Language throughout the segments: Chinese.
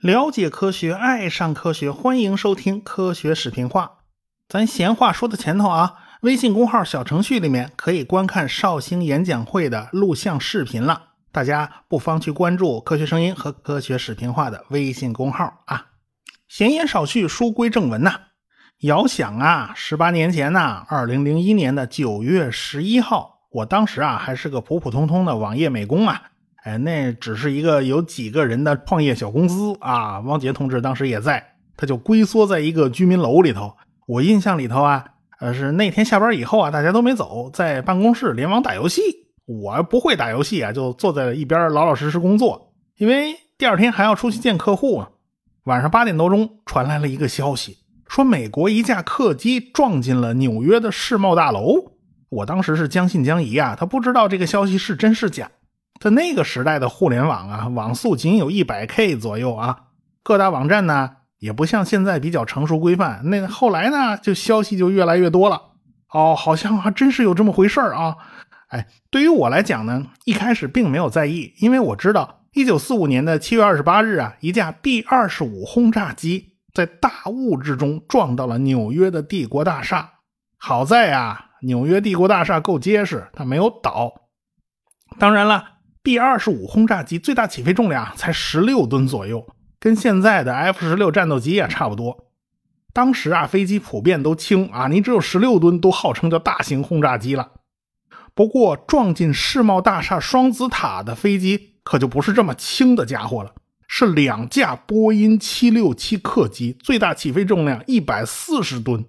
了解科学，爱上科学，欢迎收听科学视频化。咱闲话说到前头啊，微信公号小程序里面可以观看绍兴演讲会的录像视频了。大家不妨去关注科学声音和科学视频化的微信公号啊。闲言少叙，书归正文呐。遥想啊，十八年前呐，二零零一年的九月十一号，我当时啊还是个普普通通的网页美工啊。哎，那只是一个有几个人的创业小公司啊。汪杰同志当时也在，他就龟缩在一个居民楼里头。我印象里头啊，呃，是那天下班以后啊，大家都没走，在办公室联网打游戏。我不会打游戏啊，就坐在一边老老实实工作，因为第二天还要出去见客户啊。晚上八点多钟传来了一个消息，说美国一架客机撞进了纽约的世贸大楼。我当时是将信将疑啊，他不知道这个消息是真是假。在那个时代的互联网啊，网速仅有一百 K 左右啊，各大网站呢也不像现在比较成熟规范。那后来呢，就消息就越来越多了。哦，好像还真是有这么回事啊。哎，对于我来讲呢，一开始并没有在意，因为我知道，一九四五年的七月二十八日啊，一架 B 二十五轰炸机在大雾之中撞到了纽约的帝国大厦。好在啊，纽约帝国大厦够结实，它没有倒。当然了。B 二十五轰炸机最大起飞重量才十六吨左右，跟现在的 F 十六战斗机也差不多。当时啊，飞机普遍都轻啊，你只有十六吨都号称叫大型轰炸机了。不过撞进世贸大厦双子塔的飞机可就不是这么轻的家伙了，是两架波音七六七客机，最大起飞重量一百四十吨。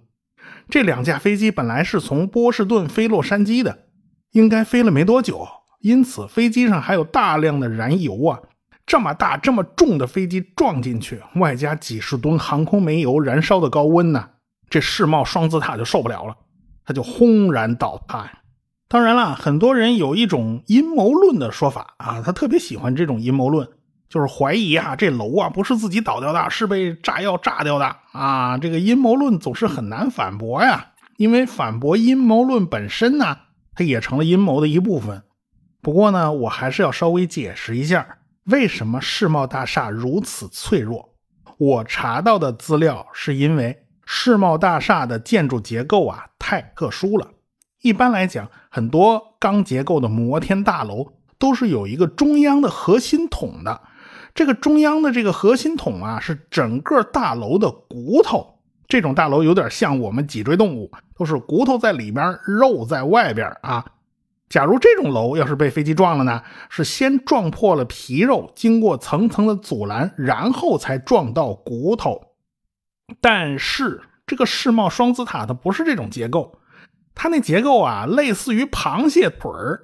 这两架飞机本来是从波士顿飞洛杉矶的，应该飞了没多久。因此，飞机上还有大量的燃油啊！这么大、这么重的飞机撞进去，外加几十吨航空煤油燃烧的高温呢，这世贸双子塔就受不了了，它就轰然倒塌。当然了，很多人有一种阴谋论的说法啊，他特别喜欢这种阴谋论，就是怀疑啊，这楼啊不是自己倒掉的，是被炸药炸掉的啊。这个阴谋论总是很难反驳呀，因为反驳阴谋论本身呢，它也成了阴谋的一部分。不过呢，我还是要稍微解释一下，为什么世贸大厦如此脆弱。我查到的资料是因为世贸大厦的建筑结构啊太特殊了。一般来讲，很多钢结构的摩天大楼都是有一个中央的核心筒的。这个中央的这个核心筒啊，是整个大楼的骨头。这种大楼有点像我们脊椎动物，都是骨头在里边，肉在外边啊。假如这种楼要是被飞机撞了呢？是先撞破了皮肉，经过层层的阻拦，然后才撞到骨头。但是这个世贸双子塔它不是这种结构，它那结构啊类似于螃蟹腿儿，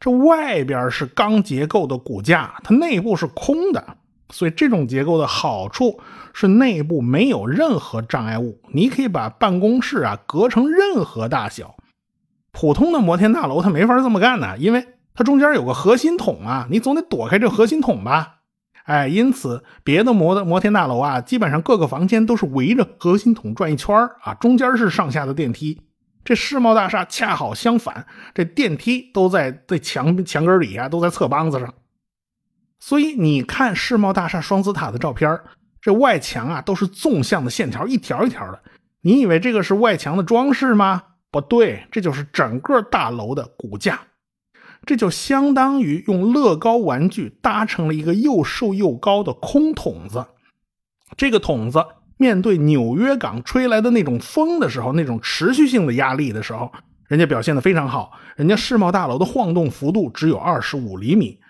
这外边是钢结构的骨架，它内部是空的。所以这种结构的好处是内部没有任何障碍物，你可以把办公室啊隔成任何大小。普通的摩天大楼它没法这么干呢，因为它中间有个核心筒啊，你总得躲开这核心筒吧？哎，因此别的摩的摩天大楼啊，基本上各个房间都是围着核心筒转一圈啊，中间是上下的电梯。这世贸大厦恰好相反，这电梯都在这墙墙根底下，都在侧帮子上。所以你看世贸大厦双子塔的照片，这外墙啊都是纵向的线条，一条一条的。你以为这个是外墙的装饰吗？不对，这就是整个大楼的骨架，这就相当于用乐高玩具搭成了一个又瘦又高的空筒子。这个筒子面对纽约港吹来的那种风的时候，那种持续性的压力的时候，人家表现的非常好。人家世贸大楼的晃动幅度只有二十五厘米，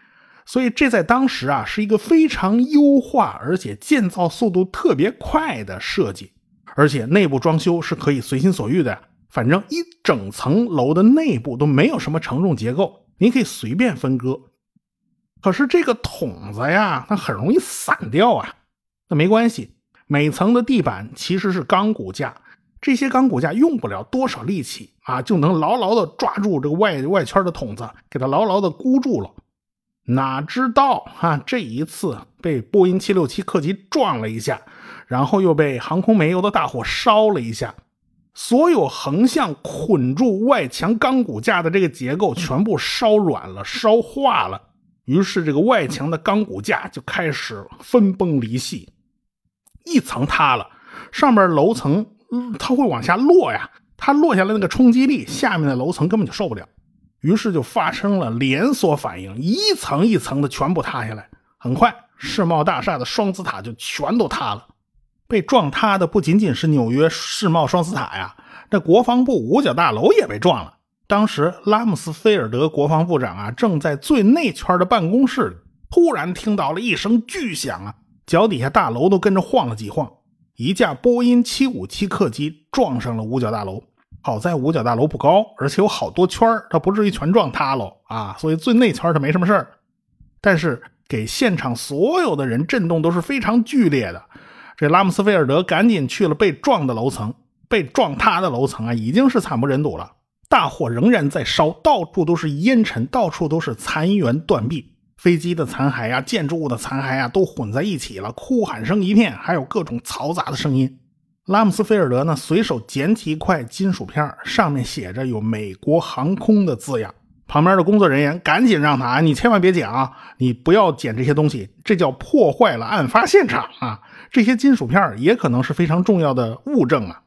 所以这在当时啊是一个非常优化而且建造速度特别快的设计，而且内部装修是可以随心所欲的。反正一整层楼的内部都没有什么承重结构，你可以随便分割。可是这个筒子呀，它很容易散掉啊。那没关系，每层的地板其实是钢骨架，这些钢骨架用不了多少力气啊，就能牢牢的抓住这个外外圈的筒子，给它牢牢的箍住了。哪知道啊，这一次被波音767客机撞了一下，然后又被航空煤油的大火烧了一下。所有横向捆住外墙钢骨架的这个结构全部烧软了、烧化了，于是这个外墙的钢骨架就开始分崩离析，一层塌了，上面楼层它会往下落呀，它落下来那个冲击力，下面的楼层根本就受不了，于是就发生了连锁反应，一层一层的全部塌下来，很快世贸大厦的双子塔就全都塌了。被撞塌的不仅仅是纽约世贸双子塔呀，这国防部五角大楼也被撞了。当时拉姆斯菲尔德国防部长啊，正在最内圈的办公室里，突然听到了一声巨响啊，脚底下大楼都跟着晃了几晃。一架波音757客机撞上了五角大楼，好在五角大楼不高，而且有好多圈它不至于全撞塌喽啊，所以最内圈它没什么事儿。但是给现场所有的人震动都是非常剧烈的。这拉姆斯菲尔德赶紧去了被撞的楼层，被撞塌的楼层啊，已经是惨不忍睹了。大火仍然在烧，到处都是烟尘，到处都是残垣断壁，飞机的残骸呀，建筑物的残骸啊，都混在一起了，哭喊声一片，还有各种嘈杂的声音。拉姆斯菲尔德呢，随手捡起一块金属片，上面写着有“美国航空”的字样。旁边的工作人员赶紧让他：“你千万别捡啊，你不要捡这些东西，这叫破坏了案发现场啊！”这些金属片也可能是非常重要的物证啊。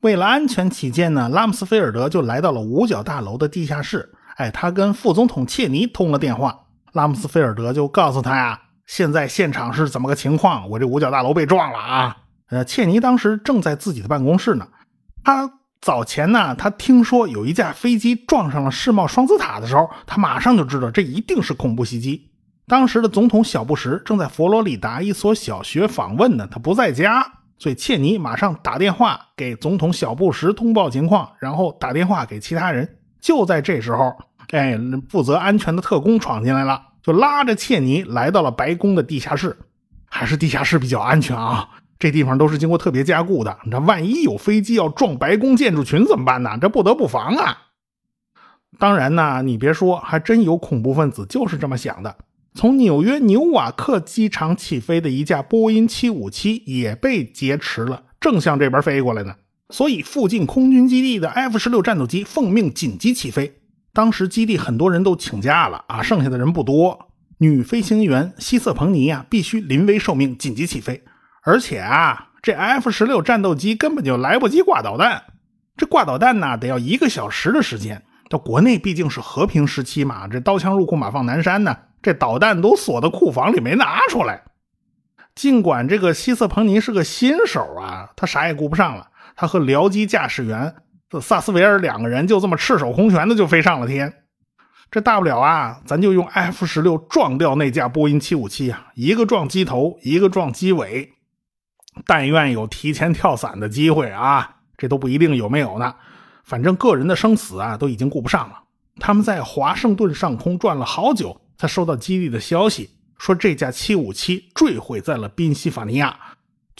为了安全起见呢，拉姆斯菲尔德就来到了五角大楼的地下室。哎，他跟副总统切尼通了电话。拉姆斯菲尔德就告诉他呀，现在现场是怎么个情况？我这五角大楼被撞了啊！呃，切尼当时正在自己的办公室呢。他早前呢，他听说有一架飞机撞上了世贸双子塔的时候，他马上就知道这一定是恐怖袭击。当时的总统小布什正在佛罗里达一所小学访问呢，他不在家，所以切尼马上打电话给总统小布什通报情况，然后打电话给其他人。就在这时候，哎，负责安全的特工闯进来了，就拉着切尼来到了白宫的地下室。还是地下室比较安全啊，这地方都是经过特别加固的。这万一有飞机要撞白宫建筑群怎么办呢？这不得不防啊。当然呢，你别说，还真有恐怖分子就是这么想的。从纽约纽瓦克机场起飞的一架波音757也被劫持了，正向这边飞过来呢。所以附近空军基地的 F 十六战斗机奉命紧急起飞。当时基地很多人都请假了啊，剩下的人不多。女飞行员希瑟彭尼啊，必须临危受命紧急起飞。而且啊，这 F 十六战斗机根本就来不及挂导弹，这挂导弹呢得要一个小时的时间。到国内毕竟是和平时期嘛，这刀枪入库马放南山呢。这导弹都锁在库房里没拿出来。尽管这个希瑟彭尼是个新手啊，他啥也顾不上了。他和僚机驾驶员这萨斯维尔两个人就这么赤手空拳的就飞上了天。这大不了啊，咱就用 F 十六撞掉那架波音七五七啊，一个撞机头，一个撞机尾。但愿有提前跳伞的机会啊，这都不一定有没有呢。反正个人的生死啊，都已经顾不上了。他们在华盛顿上空转了好久。才收到基地的消息，说这架757坠毁在了宾夕法尼亚。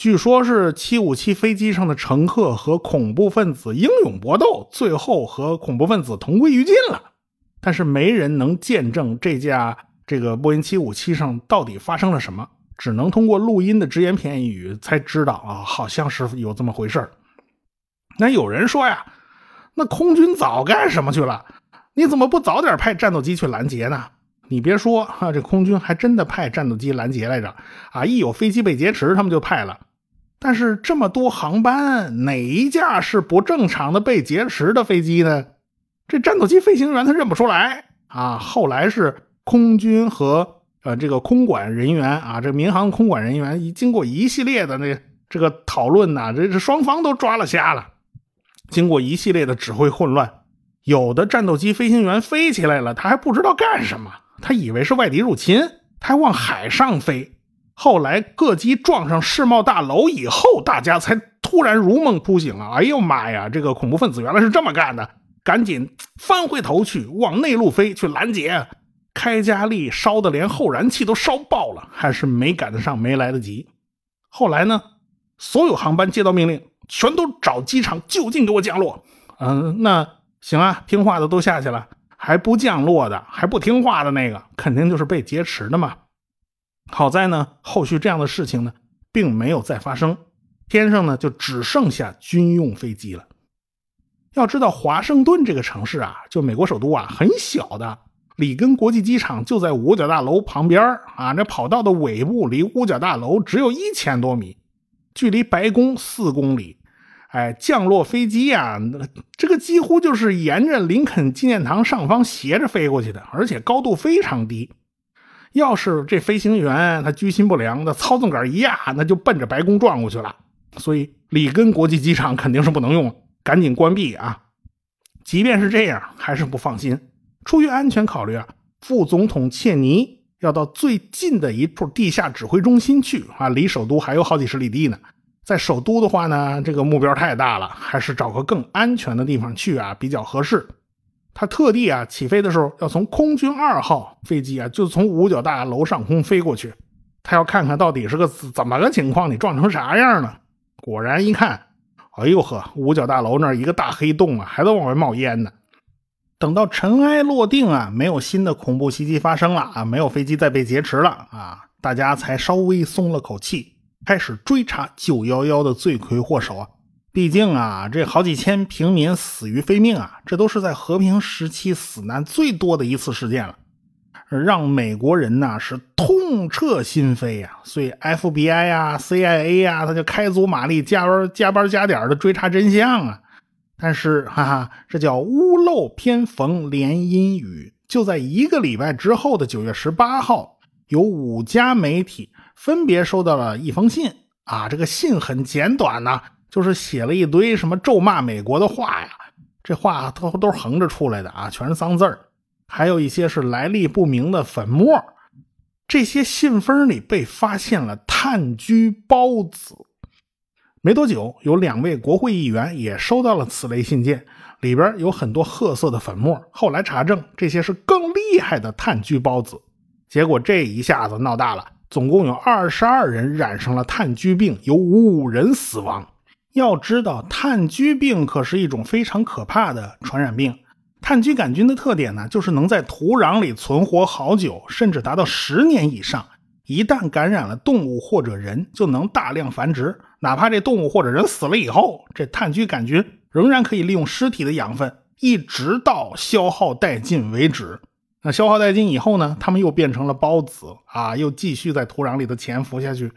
据说，是757飞机上的乘客和恐怖分子英勇搏斗，最后和恐怖分子同归于尽了。但是，没人能见证这架这个波音757上到底发生了什么，只能通过录音的只言片语才知道啊，好像是有这么回事那有人说呀，那空军早干什么去了？你怎么不早点派战斗机去拦截呢？你别说啊，这空军还真的派战斗机拦截来着啊！一有飞机被劫持，他们就派了。但是这么多航班，哪一架是不正常的被劫持的飞机呢？这战斗机飞行员他认不出来啊。后来是空军和呃这个空管人员啊，这民航空管人员一经过一系列的那这个讨论呐，这这双方都抓了瞎了。经过一系列的指挥混乱，有的战斗机飞行员飞起来了，他还不知道干什么。他以为是外敌入侵，他还往海上飞。后来各机撞上世贸大楼以后，大家才突然如梦初醒啊！哎呦妈呀，这个恐怖分子原来是这么干的！赶紧翻回头去往内陆飞去拦截，开加利烧的连后燃器都烧爆了，还是没赶得上，没来得及。后来呢，所有航班接到命令，全都找机场就近给我降落。嗯，那行啊，听话的都下去了。还不降落的，还不听话的那个，肯定就是被劫持的嘛。好在呢，后续这样的事情呢，并没有再发生。天上呢，就只剩下军用飞机了。要知道，华盛顿这个城市啊，就美国首都啊，很小的。里根国际机场就在五角大楼旁边啊，那跑道的尾部离五角大楼只有一千多米，距离白宫四公里。哎，降落飞机呀，这个几乎就是沿着林肯纪念堂上方斜着飞过去的，而且高度非常低。要是这飞行员他居心不良，的操纵杆一压，那就奔着白宫撞过去了。所以里根国际机场肯定是不能用了，赶紧关闭啊！即便是这样，还是不放心。出于安全考虑啊，副总统切尼要到最近的一处地下指挥中心去啊，离首都还有好几十里地呢。在首都的话呢，这个目标太大了，还是找个更安全的地方去啊比较合适。他特地啊起飞的时候要从空军二号飞机啊，就从五角大楼上空飞过去，他要看看到底是个怎么个情况，你撞成啥样了。果然一看，哎呦呵，五角大楼那一个大黑洞啊，还在往外冒烟呢。等到尘埃落定啊，没有新的恐怖袭击发生了啊，没有飞机再被劫持了啊，大家才稍微松了口气。开始追查911的罪魁祸首啊！毕竟啊，这好几千平民死于非命啊，这都是在和平时期死难最多的一次事件了，让美国人呐是痛彻心扉呀。所以 FBI 呀、CIA 呀，他就开足马力加班加班加点的追查真相啊。但是哈哈，这叫屋漏偏逢连阴雨。就在一个礼拜之后的9月18号，有五家媒体。分别收到了一封信啊，这个信很简短呐，就是写了一堆什么咒骂美国的话呀，这话都都是横着出来的啊，全是脏字儿，还有一些是来历不明的粉末。这些信封里被发现了炭疽孢子，没多久，有两位国会议员也收到了此类信件，里边有很多褐色的粉末。后来查证，这些是更厉害的炭疽孢子，结果这一下子闹大了。总共有二十二人染上了炭疽病，有五人死亡。要知道，炭疽病可是一种非常可怕的传染病。炭疽杆菌的特点呢，就是能在土壤里存活好久，甚至达到十年以上。一旦感染了动物或者人，就能大量繁殖。哪怕这动物或者人死了以后，这炭疽杆菌仍然可以利用尸体的养分，一直到消耗殆尽为止。那消耗殆尽以后呢？它们又变成了孢子啊，又继续在土壤里头潜伏下去。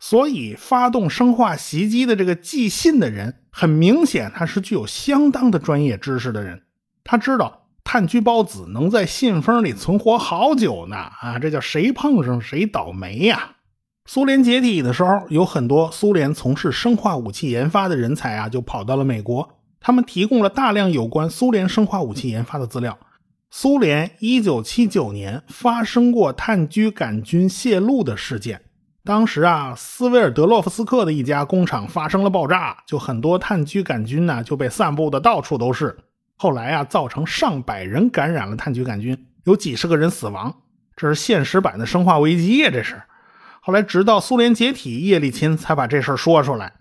所以，发动生化袭击的这个寄信的人，很明显他是具有相当的专业知识的人。他知道炭疽孢子能在信封里存活好久呢啊，这叫谁碰上谁倒霉呀！苏联解体的时候，有很多苏联从事生化武器研发的人才啊，就跑到了美国，他们提供了大量有关苏联生化武器研发的资料。苏联1979年发生过炭疽杆菌泄露的事件，当时啊，斯维尔德洛夫斯克的一家工厂发生了爆炸，就很多炭疽杆菌呢就被散布的到处都是。后来啊，造成上百人感染了炭疽杆菌，有几十个人死亡。这是现实版的生化危机呀！这是。后来直到苏联解体，叶利钦才把这事说出来，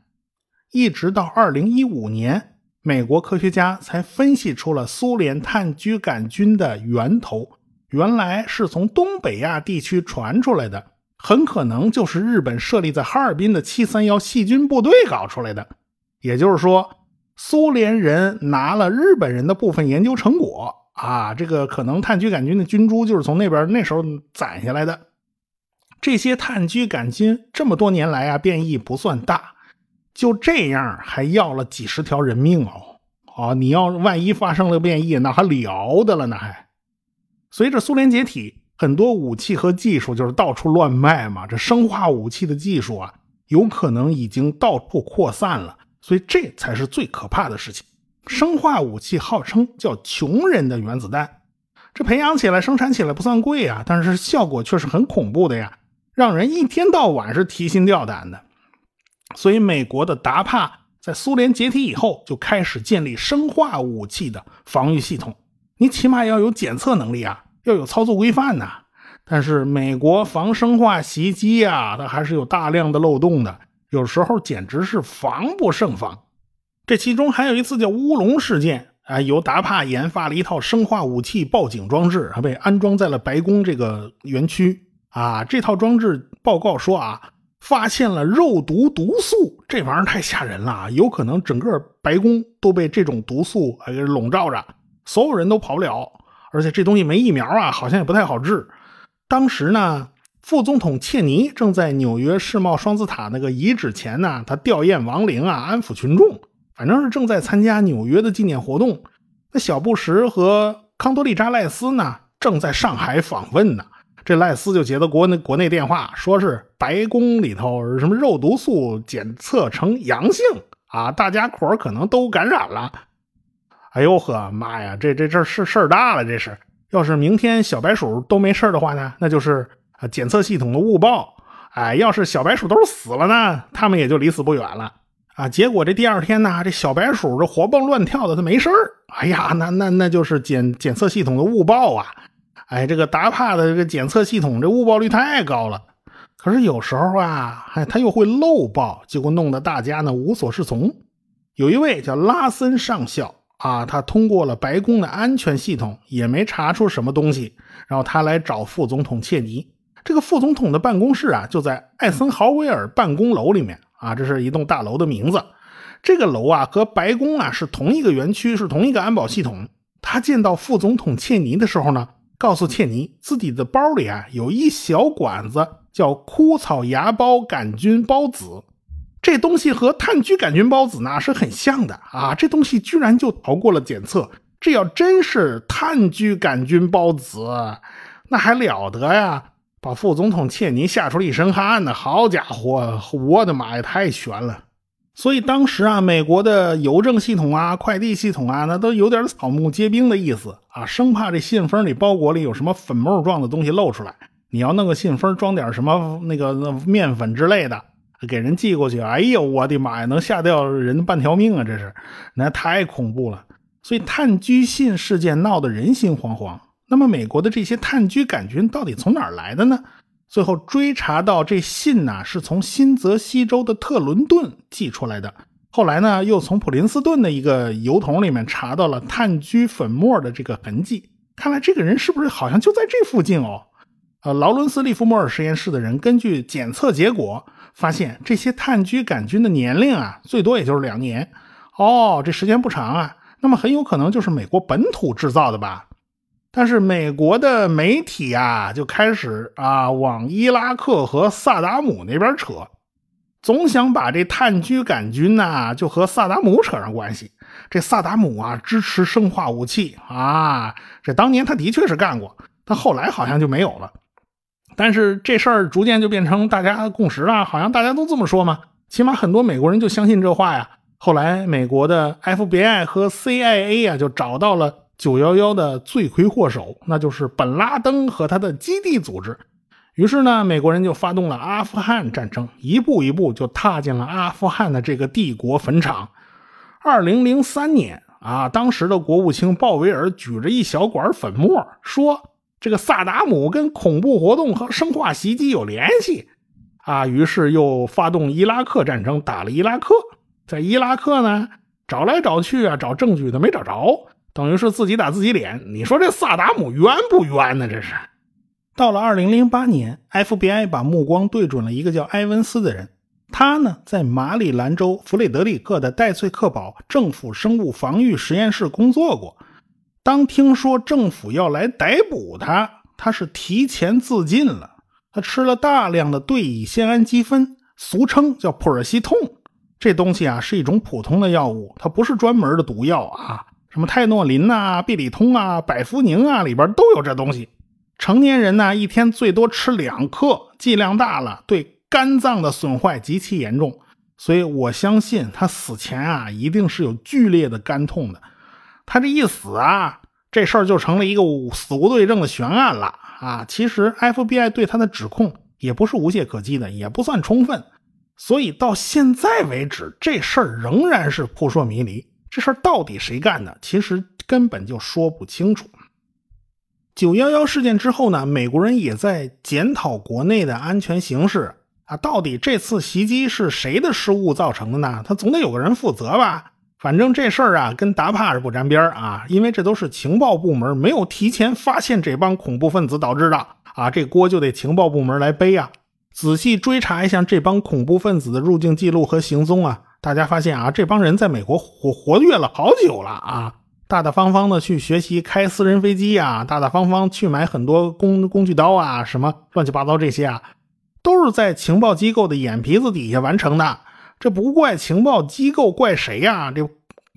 一直到2015年。美国科学家才分析出了苏联炭疽杆菌的源头，原来是从东北亚地区传出来的，很可能就是日本设立在哈尔滨的七三幺细菌部队搞出来的。也就是说，苏联人拿了日本人的部分研究成果啊，这个可能炭疽杆菌的菌株就是从那边那时候攒下来的。这些炭疽杆菌这么多年来啊，变异不算大。就这样，还要了几十条人命哦！哦，你要万一发生了变异，那还了得了呢？还随着苏联解体，很多武器和技术就是到处乱卖嘛。这生化武器的技术啊，有可能已经到处扩散了，所以这才是最可怕的事情。生化武器号称叫“穷人的原子弹”，这培养起来、生产起来不算贵啊，但是效果却是很恐怖的呀，让人一天到晚是提心吊胆的。所以，美国的达帕在苏联解体以后就开始建立生化武器的防御系统。你起码要有检测能力啊，要有操作规范呐。但是，美国防生化袭击啊，它还是有大量的漏洞的，有时候简直是防不胜防。这其中还有一次叫乌龙事件啊，由达帕研发了一套生化武器报警装置，还被安装在了白宫这个园区啊。这套装置报告说啊。发现了肉毒毒素，这玩意儿太吓人了，有可能整个白宫都被这种毒素啊给笼罩着，所有人都跑不了。而且这东西没疫苗啊，好像也不太好治。当时呢，副总统切尼正在纽约世贸双子塔那个遗址前呢，他吊唁亡灵啊，安抚群众，反正是正在参加纽约的纪念活动。那小布什和康多利扎赖斯呢，正在上海访问呢。这赖斯就接到国内国内电话，说是白宫里头什么肉毒素检测呈阳性啊，大家伙可能都感染了。哎呦呵，妈呀，这这这是事儿大了，这是。要是明天小白鼠都没事的话呢，那就是啊检测系统的误报。哎，要是小白鼠都死了呢，他们也就离死不远了啊。结果这第二天呢，这小白鼠这活蹦乱跳的，它没事儿。哎呀，那那那就是检检测系统的误报啊。哎，这个达帕的这个检测系统这误报率太高了，可是有时候啊，哎，他又会漏报，结果弄得大家呢无所适从。有一位叫拉森上校啊，他通过了白宫的安全系统，也没查出什么东西，然后他来找副总统切尼。这个副总统的办公室啊，就在艾森豪威尔办公楼里面啊，这是一栋大楼的名字。这个楼啊和白宫啊是同一个园区，是同一个安保系统。他见到副总统切尼的时候呢。告诉切尼，自己的包里啊有一小管子，叫枯草芽孢杆菌孢子。这东西和炭疽杆菌孢子呢是很像的啊。这东西居然就逃过了检测。这要真是炭疽杆菌孢子，那还了得呀！把副总统切尼吓出了一身汗呢。好家伙，我的妈呀，太悬了！所以当时啊，美国的邮政系统啊、快递系统啊，那都有点草木皆兵的意思啊，生怕这信封里包裹里有什么粉末状的东西露出来。你要弄个信封装点什么那个面粉之类的，给人寄过去，哎呦，我的妈呀，能吓掉人半条命啊！这是，那太恐怖了。所以炭疽信事件闹得人心惶惶。那么美国的这些炭疽杆菌到底从哪儿来的呢？最后追查到这信呢，是从新泽西州的特伦顿寄出来的。后来呢，又从普林斯顿的一个邮筒里面查到了炭疽粉末的这个痕迹。看来这个人是不是好像就在这附近哦？呃，劳伦斯利弗莫尔实验室的人根据检测结果发现，这些炭疽杆菌的年龄啊，最多也就是两年。哦，这时间不长啊，那么很有可能就是美国本土制造的吧？但是美国的媒体啊，就开始啊往伊拉克和萨达姆那边扯，总想把这炭疽杆菌呐就和萨达姆扯上关系。这萨达姆啊支持生化武器啊，这当年他的确是干过，但后来好像就没有了。但是这事儿逐渐就变成大家共识了，好像大家都这么说嘛，起码很多美国人就相信这话呀。后来美国的 FBI 和 CIA 啊就找到了。九幺幺的罪魁祸首，那就是本拉登和他的基地组织。于是呢，美国人就发动了阿富汗战争，一步一步就踏进了阿富汗的这个帝国坟场。二零零三年啊，当时的国务卿鲍威尔举着一小管粉末，说这个萨达姆跟恐怖活动和生化袭击有联系啊。于是又发动伊拉克战争，打了伊拉克。在伊拉克呢，找来找去啊，找证据都没找着。等于是自己打自己脸，你说这萨达姆冤不冤呢？这是。到了二零零八年，FBI 把目光对准了一个叫埃文斯的人，他呢在马里兰州弗雷德里克的戴翠克堡政府生物防御实验室工作过。当听说政府要来逮捕他，他是提前自尽了。他吃了大量的对乙酰氨基酚，俗称叫普尔西痛。这东西啊是一种普通的药物，它不是专门的毒药啊。什么泰诺林呐、必理通啊、百福宁啊，里边都有这东西。成年人呢，一天最多吃两克，剂量大了，对肝脏的损坏极其严重。所以我相信他死前啊，一定是有剧烈的肝痛的。他这一死啊，这事儿就成了一个死无对证的悬案了啊。其实 FBI 对他的指控也不是无懈可击的，也不算充分。所以到现在为止，这事儿仍然是扑朔迷离。这事儿到底谁干的？其实根本就说不清楚。九幺幺事件之后呢，美国人也在检讨国内的安全形势啊，到底这次袭击是谁的失误造成的呢？他总得有个人负责吧？反正这事儿啊，跟达帕是不沾边啊，因为这都是情报部门没有提前发现这帮恐怖分子导致的啊，这锅就得情报部门来背啊。仔细追查一下这帮恐怖分子的入境记录和行踪啊，大家发现啊，这帮人在美国活活跃了好久了啊，大大方方的去学习开私人飞机啊，大大方方去买很多工工具刀啊，什么乱七八糟这些啊，都是在情报机构的眼皮子底下完成的。这不怪情报机构，怪谁呀？这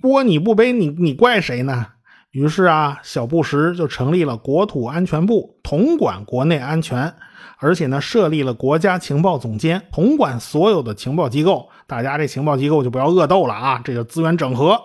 锅你不背，你你怪谁呢？于是啊，小布什就成立了国土安全部，统管国内安全，而且呢，设立了国家情报总监，统管所有的情报机构。大家这情报机构就不要恶斗了啊，这叫资源整合。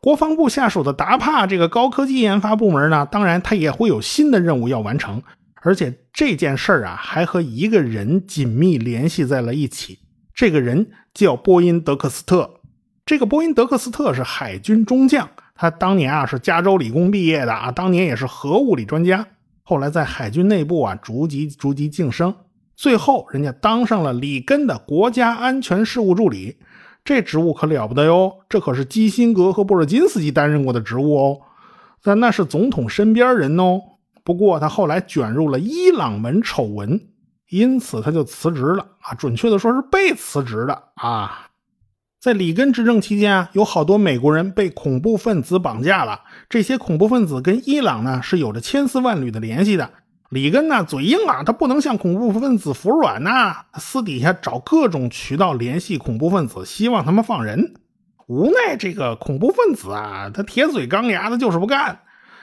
国防部下属的达帕这个高科技研发部门呢，当然他也会有新的任务要完成，而且这件事儿啊，还和一个人紧密联系在了一起。这个人叫波音德克斯特，这个波音德克斯特是海军中将。他当年啊是加州理工毕业的啊，当年也是核物理专家，后来在海军内部啊逐级逐级晋升，最后人家当上了里根的国家安全事务助理，这职务可了不得哟，这可是基辛格和布尔津斯基担任过的职务哦，但那是总统身边人哦。不过他后来卷入了伊朗门丑闻，因此他就辞职了啊，准确的说是被辞职的啊。在里根执政期间啊，有好多美国人被恐怖分子绑架了。这些恐怖分子跟伊朗呢是有着千丝万缕的联系的。里根呢嘴硬啊，他不能向恐怖分子服软呐，私底下找各种渠道联系恐怖分子，希望他们放人。无奈这个恐怖分子啊，他铁嘴钢牙的，就是不干。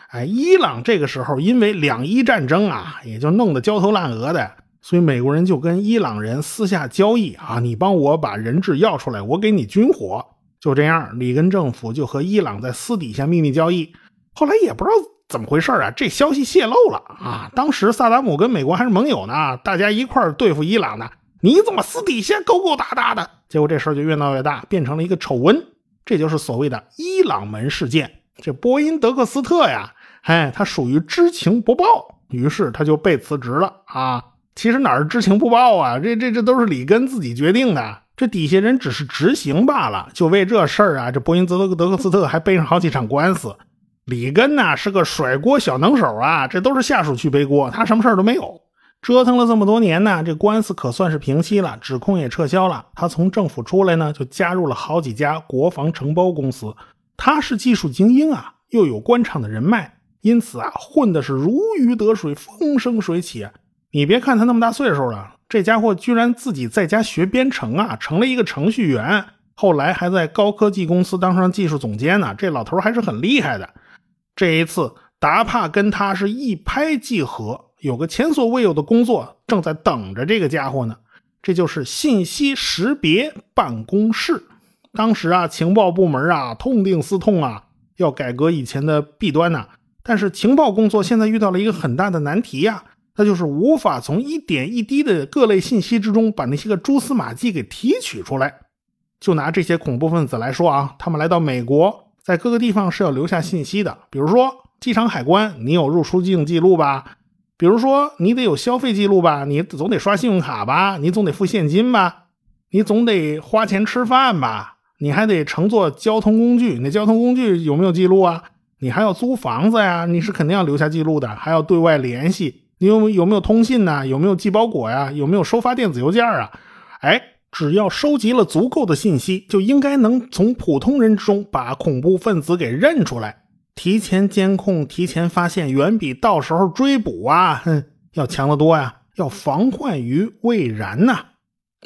哎，伊朗这个时候因为两伊战争啊，也就弄得焦头烂额的。所以美国人就跟伊朗人私下交易啊，你帮我把人质要出来，我给你军火。就这样，里根政府就和伊朗在私底下秘密交易。后来也不知道怎么回事啊，这消息泄露了啊。当时萨达姆跟美国还是盟友呢，大家一块对付伊朗呢。你怎么私底下勾勾搭搭的？结果这事儿就越闹越大，变成了一个丑闻。这就是所谓的伊朗门事件。这波音德克斯特呀，哎，他属于知情不报，于是他就被辞职了啊。其实哪儿知情不报啊？这这这都是里根自己决定的，这底下人只是执行罢了。就为这事儿啊，这波音泽德德克斯特还背上好几场官司。里根呐是个甩锅小能手啊，这都是下属去背锅，他什么事儿都没有。折腾了这么多年呢，这官司可算是平息了，指控也撤销了。他从政府出来呢，就加入了好几家国防承包公司。他是技术精英啊，又有官场的人脉，因此啊，混的是如鱼得水，风生水起。你别看他那么大岁数了，这家伙居然自己在家学编程啊，成了一个程序员。后来还在高科技公司当上技术总监呢。这老头还是很厉害的。这一次，达帕跟他是一拍即合，有个前所未有的工作正在等着这个家伙呢。这就是信息识别办公室。当时啊，情报部门啊痛定思痛啊，要改革以前的弊端呢。但是情报工作现在遇到了一个很大的难题呀。那就是无法从一点一滴的各类信息之中把那些个蛛丝马迹给提取出来。就拿这些恐怖分子来说啊，他们来到美国，在各个地方是要留下信息的。比如说机场海关，你有入出境记录吧？比如说你得有消费记录吧？你总得刷信用卡吧？你总得付现金吧？你总得花钱吃饭吧？你还得乘坐交通工具，那交通工具有没有记录啊？你还要租房子呀？你是肯定要留下记录的，还要对外联系。你有有没有通信呢？有没有寄包裹呀？有没有收发电子邮件啊？哎，只要收集了足够的信息，就应该能从普通人之中把恐怖分子给认出来。提前监控、提前发现，远比到时候追捕啊，哼，要强得多呀！要防患于未然呐。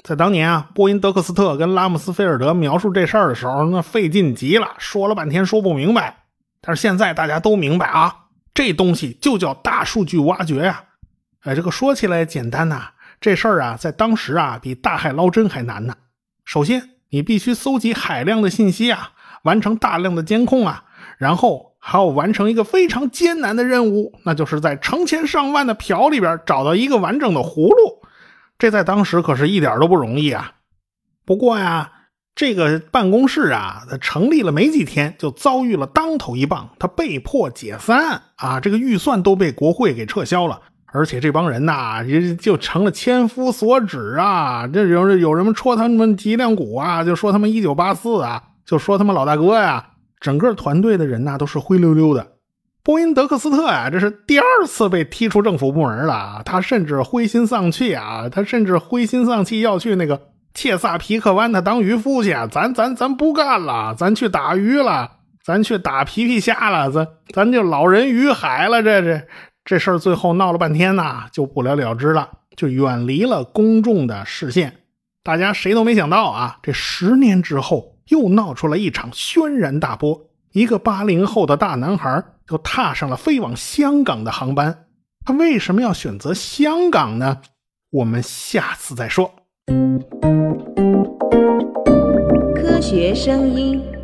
在当年啊，波音德克斯特跟拉姆斯菲尔德描述这事儿的时候，那费劲极了，说了半天说不明白。但是现在大家都明白啊。这东西就叫大数据挖掘呀！哎，这个说起来简单呐，这事儿啊，在当时啊，比大海捞针还难呢。首先，你必须搜集海量的信息啊，完成大量的监控啊，然后还要完成一个非常艰难的任务，那就是在成千上万的瓢里边找到一个完整的葫芦。这在当时可是一点都不容易啊。不过呀。这个办公室啊，成立了没几天，就遭遇了当头一棒，他被迫解散啊！这个预算都被国会给撤销了，而且这帮人呐，也就成了千夫所指啊！这有有人戳他们脊梁骨啊，就说他们一九八四啊，就说他们老大哥呀，整个团队的人呐都是灰溜溜的。波音德克斯特呀，这是第二次被踢出政府部门了。他甚至灰心丧气啊，他甚至灰心丧气要去那个切萨皮克湾他当渔夫去。咱咱咱不干了，咱去打鱼了，咱去打皮皮虾了，咱咱就老人与海了。这这这事儿最后闹了半天呐，就不了了之了，就远离了公众的视线。大家谁都没想到啊，这十年之后又闹出了一场轩然大波。一个八零后的大男孩就踏上了飞往香港的航班。他为什么要选择香港呢？我们下次再说。科学声音。